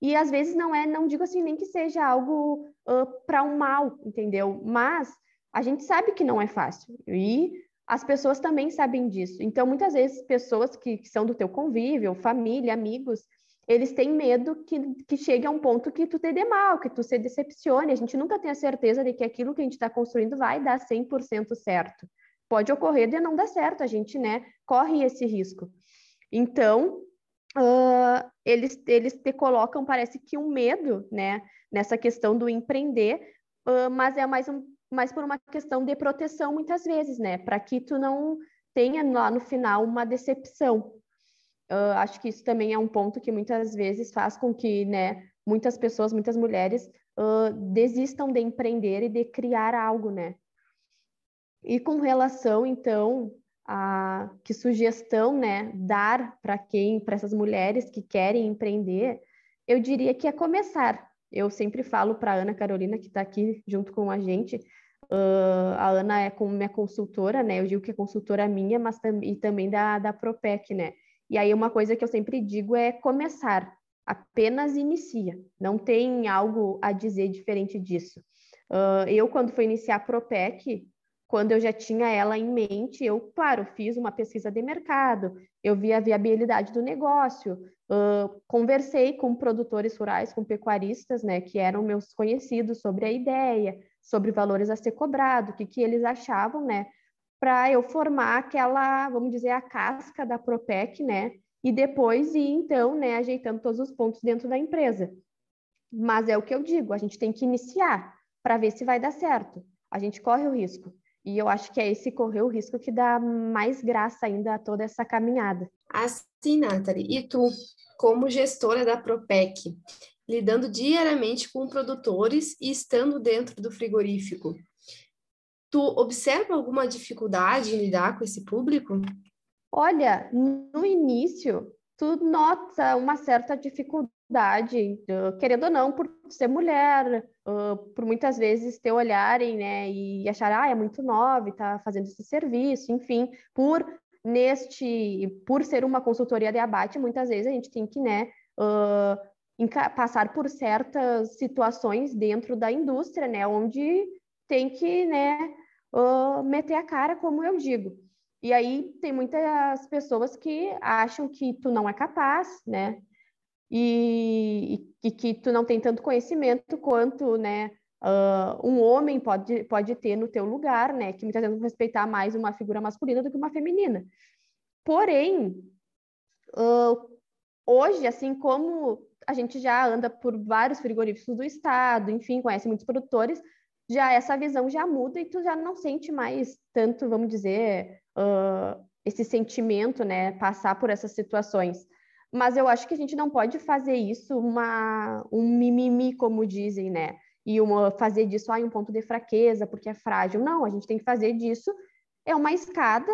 E às vezes não é, não digo assim nem que seja algo uh, para um mal, entendeu? Mas a gente sabe que não é fácil. E as pessoas também sabem disso. Então, muitas vezes, pessoas que, que são do teu convívio, família, amigos, eles têm medo que, que chegue a um ponto que tu te dê mal, que tu se decepcione. A gente nunca tem a certeza de que aquilo que a gente está construindo vai dar 100% certo pode ocorrer de não dar certo, a gente, né, corre esse risco. Então, uh, eles, eles te colocam, parece que um medo, né, nessa questão do empreender, uh, mas é mais, um, mais por uma questão de proteção, muitas vezes, né, para que tu não tenha lá no final uma decepção. Uh, acho que isso também é um ponto que muitas vezes faz com que, né, muitas pessoas, muitas mulheres desistam de empreender e de criar algo, né, e com relação, então, a que sugestão, né, dar para quem, para essas mulheres que querem empreender, eu diria que é começar. Eu sempre falo para a Ana Carolina, que está aqui junto com a gente, uh, a Ana é como minha consultora, né, eu digo que é consultora minha, mas tam e também da, da Propec, né, e aí uma coisa que eu sempre digo é começar, apenas inicia, não tem algo a dizer diferente disso. Uh, eu, quando fui iniciar a Propec, quando eu já tinha ela em mente, eu, claro, fiz uma pesquisa de mercado, eu vi a viabilidade do negócio, uh, conversei com produtores rurais, com pecuaristas, né, que eram meus conhecidos sobre a ideia, sobre valores a ser cobrado, o que, que eles achavam, né, para eu formar aquela, vamos dizer, a casca da Propec, né, e depois ir, então, né, ajeitando todos os pontos dentro da empresa. Mas é o que eu digo, a gente tem que iniciar para ver se vai dar certo. A gente corre o risco. E eu acho que é esse correr o risco que dá mais graça ainda a toda essa caminhada. Assim, Nathalie, e tu, como gestora da Propec, lidando diariamente com produtores e estando dentro do frigorífico, tu observa alguma dificuldade em lidar com esse público? Olha, no início, tu nota uma certa dificuldade querendo ou não, por ser mulher, uh, por muitas vezes ter olharem, né, e achar, ah, é muito nova e tá fazendo esse serviço, enfim, por neste, por ser uma consultoria de abate, muitas vezes a gente tem que, né, passar por certas situações dentro da indústria, né, onde tem que, né, meter a cara, como eu digo. E aí tem muitas pessoas que acham que tu não é capaz, né? E, e, que tu não tem tanto conhecimento quanto, né, uh, um homem pode, pode ter no teu lugar, né? Que muitas vezes respeitar mais uma figura masculina do que uma feminina. Porém, uh, hoje, assim como a gente já anda por vários frigoríficos do estado, enfim, conhece muitos produtores, já essa visão já muda e tu já não sente mais tanto, vamos dizer, uh, esse sentimento, né, passar por essas situações. Mas eu acho que a gente não pode fazer isso uma, um mimimi, como dizem, né? E uma, fazer disso ah, um ponto de fraqueza, porque é frágil. Não, a gente tem que fazer disso é uma escada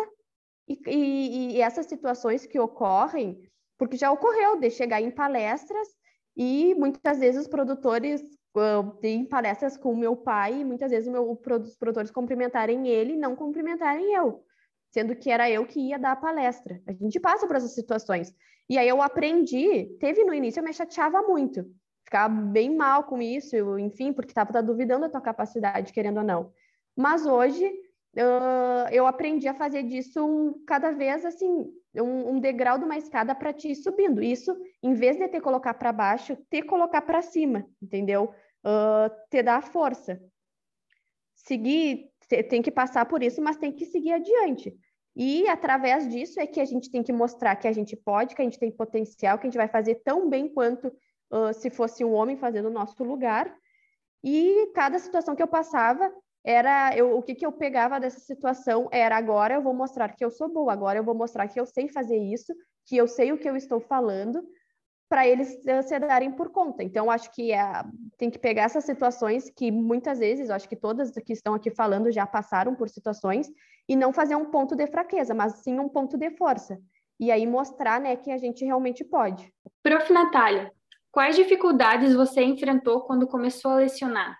e, e, e essas situações que ocorrem, porque já ocorreu de chegar em palestras e muitas vezes os produtores uh, têm palestras com o meu pai e muitas vezes meu, os produtores cumprimentarem ele e não cumprimentarem eu sendo que era eu que ia dar a palestra. A gente passa por essas situações. E aí eu aprendi, teve no início, eu me chateava muito, ficava bem mal com isso, enfim, porque estava duvidando da tua capacidade, querendo ou não. Mas hoje uh, eu aprendi a fazer disso um, cada vez assim, um, um degrau de uma escada para te ir subindo. Isso, em vez de te colocar para baixo, te colocar para cima, entendeu? Uh, te dar força. Seguir tem que passar por isso, mas tem que seguir adiante. E através disso é que a gente tem que mostrar que a gente pode, que a gente tem potencial, que a gente vai fazer tão bem quanto uh, se fosse um homem fazendo o nosso lugar. E cada situação que eu passava era eu, o que, que eu pegava dessa situação era agora eu vou mostrar que eu sou boa, agora eu vou mostrar que eu sei fazer isso, que eu sei o que eu estou falando, para eles se darem por conta. Então, acho que é, tem que pegar essas situações que muitas vezes, acho que todas que estão aqui falando já passaram por situações, e não fazer um ponto de fraqueza, mas sim um ponto de força. E aí mostrar né, que a gente realmente pode. Prof. Natália, quais dificuldades você enfrentou quando começou a lecionar?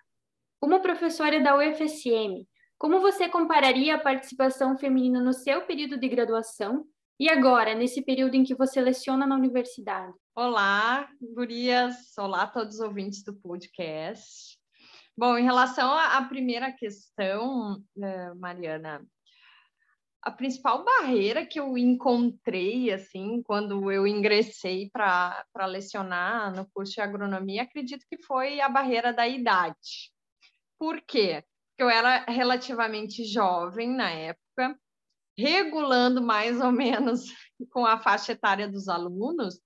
Como professora da UFSM, como você compararia a participação feminina no seu período de graduação e agora, nesse período em que você leciona na universidade? Olá, gurias. Olá, todos os ouvintes do podcast. Bom, em relação à primeira questão, eh, Mariana, a principal barreira que eu encontrei, assim, quando eu ingressei para lecionar no curso de agronomia, acredito que foi a barreira da idade. Por quê? Porque eu era relativamente jovem na época, regulando mais ou menos com a faixa etária dos alunos,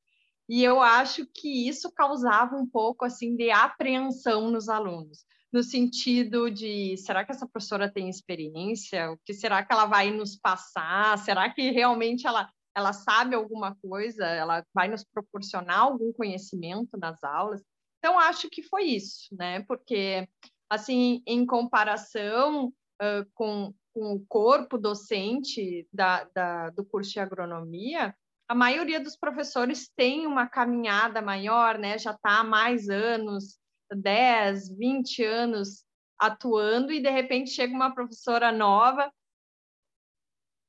e eu acho que isso causava um pouco assim de apreensão nos alunos, no sentido de será que essa professora tem experiência? O que será que ela vai nos passar? Será que realmente ela ela sabe alguma coisa? Ela vai nos proporcionar algum conhecimento nas aulas? Então acho que foi isso, né? Porque assim, em comparação uh, com com o corpo docente da, da, do curso de agronomia, a maioria dos professores tem uma caminhada maior, né? Já está há mais anos, 10, 20 anos atuando, e de repente chega uma professora nova,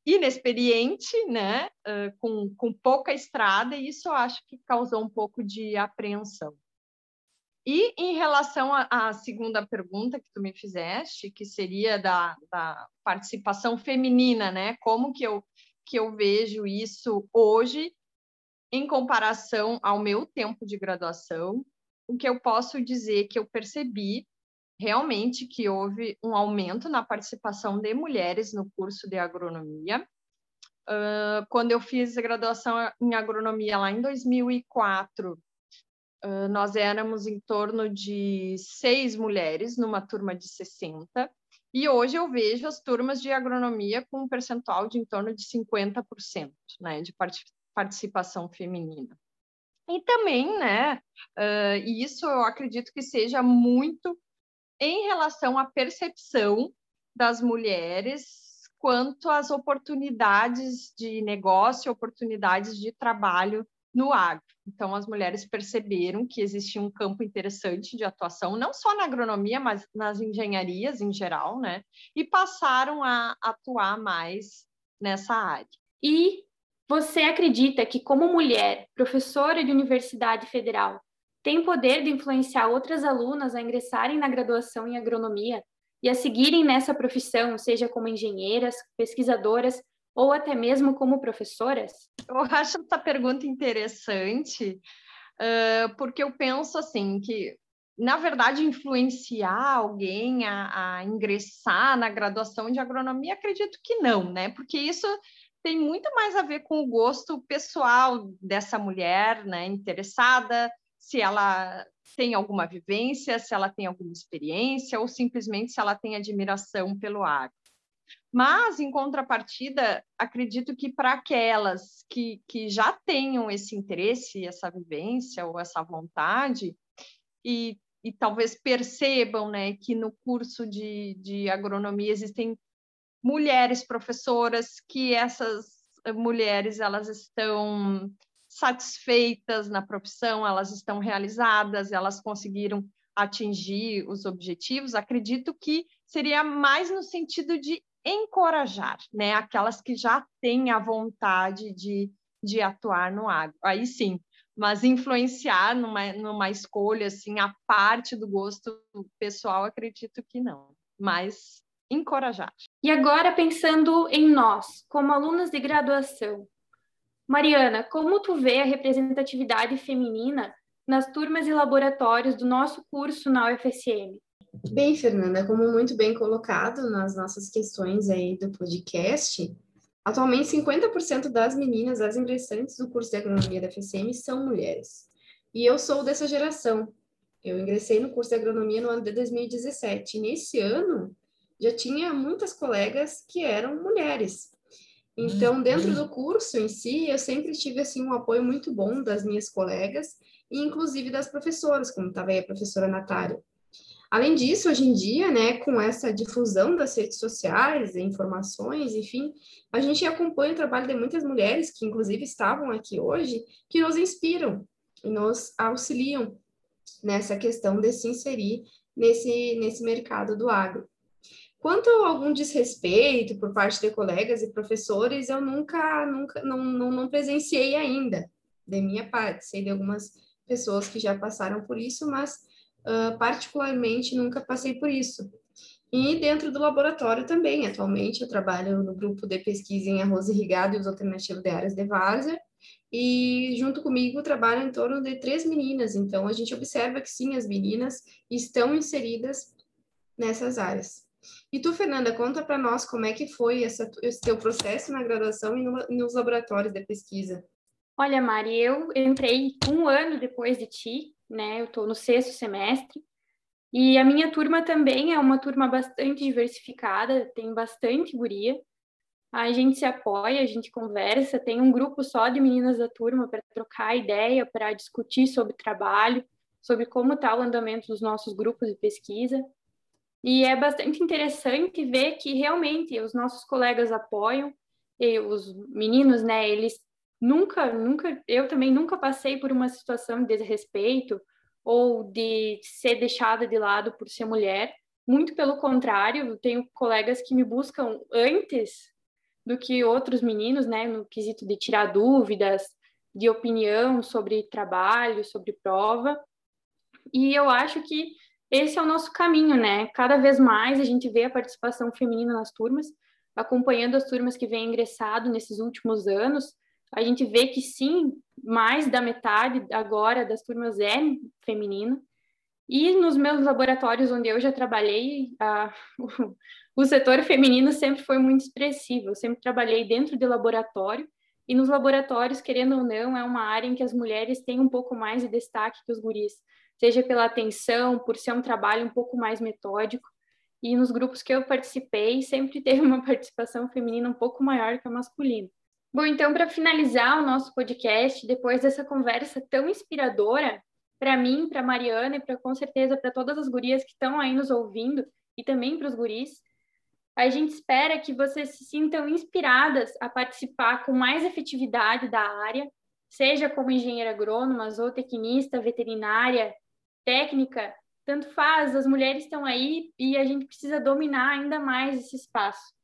inexperiente, né? Uh, com, com pouca estrada, e isso eu acho que causou um pouco de apreensão. E em relação à segunda pergunta que tu me fizeste, que seria da, da, participação feminina, né? Como que eu, que eu vejo isso hoje em comparação ao meu tempo de graduação? O que eu posso dizer que eu percebi realmente que houve um aumento na participação de mulheres no curso de agronomia. Uh, quando eu fiz a graduação em agronomia lá em 2004, nós éramos em torno de seis mulheres numa turma de 60, e hoje eu vejo as turmas de agronomia com um percentual de em torno de 50% né, de participação feminina. E também, né, uh, isso eu acredito que seja muito em relação à percepção das mulheres quanto às oportunidades de negócio, oportunidades de trabalho no agro. Então, as mulheres perceberam que existia um campo interessante de atuação, não só na agronomia, mas nas engenharias em geral, né? E passaram a atuar mais nessa área. E você acredita que, como mulher, professora de universidade federal, tem poder de influenciar outras alunas a ingressarem na graduação em agronomia e a seguirem nessa profissão, seja como engenheiras, pesquisadoras ou até mesmo como professoras? Eu acho essa pergunta interessante, uh, porque eu penso assim que na verdade, influenciar alguém a, a, ingressar na graduação de agronomia, acredito que não, né? Porque isso tem muito mais a ver com o gosto pessoal dessa mulher, né? Interessada, se ela tem alguma vivência, se ela tem alguma experiência, ou simplesmente se ela tem admiração pelo agro. Mas, em contrapartida, acredito que para aquelas que, que já tenham esse interesse, essa vivência ou essa vontade, e, e talvez percebam né, que no curso de, de agronomia existem mulheres professoras, que essas mulheres elas estão satisfeitas na profissão, elas estão realizadas, elas conseguiram atingir os objetivos, acredito que seria mais no sentido de encorajar, né? Aquelas que já têm a vontade de, de atuar no agro. Aí sim, mas influenciar numa, numa escolha, assim, a parte do gosto pessoal, acredito que não. Mas encorajar. E agora, pensando em nós, como alunas de graduação, Mariana, como tu vê a representatividade feminina nas turmas e laboratórios do nosso curso na UFSM? Bem, Fernanda, como muito bem colocado nas nossas questões aí do podcast, atualmente 50% das meninas, das ingressantes do curso de agronomia da FSM são mulheres. E eu sou dessa geração. Eu ingressei no curso de agronomia no ano de 2017. E nesse ano já tinha muitas colegas que eram mulheres. Então, dentro do curso em si, eu sempre tive assim um apoio muito bom das minhas colegas e inclusive das professoras, como estava aí a professora Natália. Além disso, hoje em dia, né, com essa difusão das redes sociais, informações, enfim, a gente acompanha o trabalho de muitas mulheres que, inclusive, estavam aqui hoje, que nos inspiram e nos auxiliam nessa questão de se inserir nesse, nesse mercado do agro. Quanto a algum desrespeito por parte de colegas e professores, eu nunca, nunca, não, não, não presenciei ainda, de minha parte. Sei de algumas pessoas que já passaram por isso, mas uh, particularmente nunca passei por isso. E dentro do laboratório também, atualmente eu trabalho no grupo de pesquisa em arroz irrigado e os alternativos de áreas de várzea, e junto comigo trabalham em torno de três meninas, então a gente observa que sim, as meninas estão inseridas nessas áreas. E tu, Fernanda, conta para nós como é que foi essa, esse teu processo na graduação e no, nos laboratórios de pesquisa. Olha, Mari, eu entrei um ano depois de ti, né? Eu estou no sexto semestre. E a minha turma também é uma turma bastante diversificada, tem bastante guria. A gente se apoia, a gente conversa, tem um grupo só de meninas da turma para trocar ideia, para discutir sobre trabalho, sobre como está o andamento dos nossos grupos de pesquisa. E é bastante interessante ver que realmente os nossos colegas apoiam, os meninos, né, eles nunca, nunca, eu também nunca passei por uma situação de desrespeito ou de ser deixada de lado por ser mulher. Muito pelo contrário, eu tenho colegas que me buscam antes do que outros meninos, né, no quesito de tirar dúvidas, de opinião sobre trabalho, sobre prova. E eu acho que esse é o nosso caminho, né? Cada vez mais a gente vê a participação feminina nas turmas, acompanhando as turmas que vêm ingressado nesses últimos anos, a gente vê que sim, mais da metade agora das turmas é feminina. E nos meus laboratórios onde eu já trabalhei, a, o, o setor feminino sempre foi muito expressivo. Eu sempre trabalhei dentro de laboratório e nos laboratórios, querendo ou não, é uma área em que as mulheres têm um pouco mais de destaque que os guris, seja pela atenção, por ser um trabalho um pouco mais metódico. E nos grupos que eu participei, sempre teve uma participação feminina um pouco maior que a masculina. Bom, então, para finalizar o nosso podcast, depois dessa conversa tão inspiradora, para mim, para Mariana e para com certeza para todas as gurias que estão aí nos ouvindo e também para os guris, a gente espera que vocês se sintam inspiradas a participar com mais efetividade da área, seja como engenheira agrônoma, zootecnista, veterinária, técnica, tanto faz, as mulheres estão aí e a gente precisa dominar ainda mais esse espaço.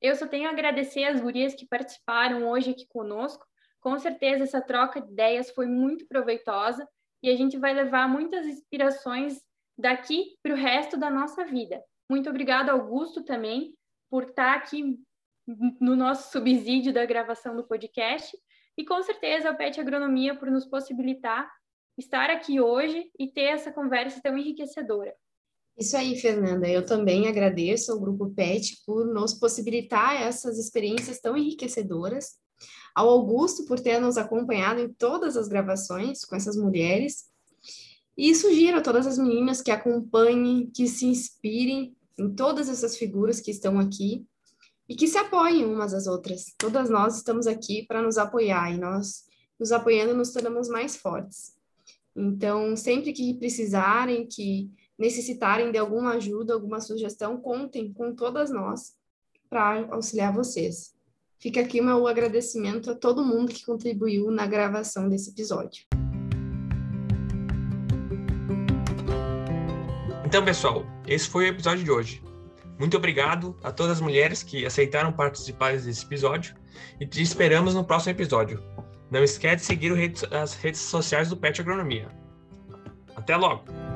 Eu só tenho a agradecer as gurias que participaram hoje aqui conosco. Com certeza essa troca de ideias foi muito proveitosa e a gente vai levar muitas inspirações daqui para o resto da nossa vida. Muito obrigada, Augusto, também, por estar aqui no nosso subsídio da gravação do podcast. E com certeza a PET Agronomia por nos possibilitar estar aqui hoje e ter essa conversa tão enriquecedora. Isso aí, Fernanda. Eu também agradeço ao Grupo PET por nos possibilitar essas experiências tão enriquecedoras, ao Augusto por ter nos acompanhado em todas as gravações com essas mulheres, e sugiro a todas as meninas que acompanhem, que se inspirem em todas essas figuras que estão aqui e que se apoiem umas às outras. Todas nós estamos aqui para nos apoiar e nós, nos apoiando, nos tornamos mais fortes. Então, sempre que precisarem, que necessitarem de alguma ajuda, alguma sugestão, contem com todas nós para auxiliar vocês. Fica aqui o meu agradecimento a todo mundo que contribuiu na gravação desse episódio. Então, pessoal, esse foi o episódio de hoje. Muito obrigado a todas as mulheres que aceitaram participar desse episódio e te esperamos no próximo episódio. Não esquece de seguir as redes sociais do Pet Agronomia. Até logo!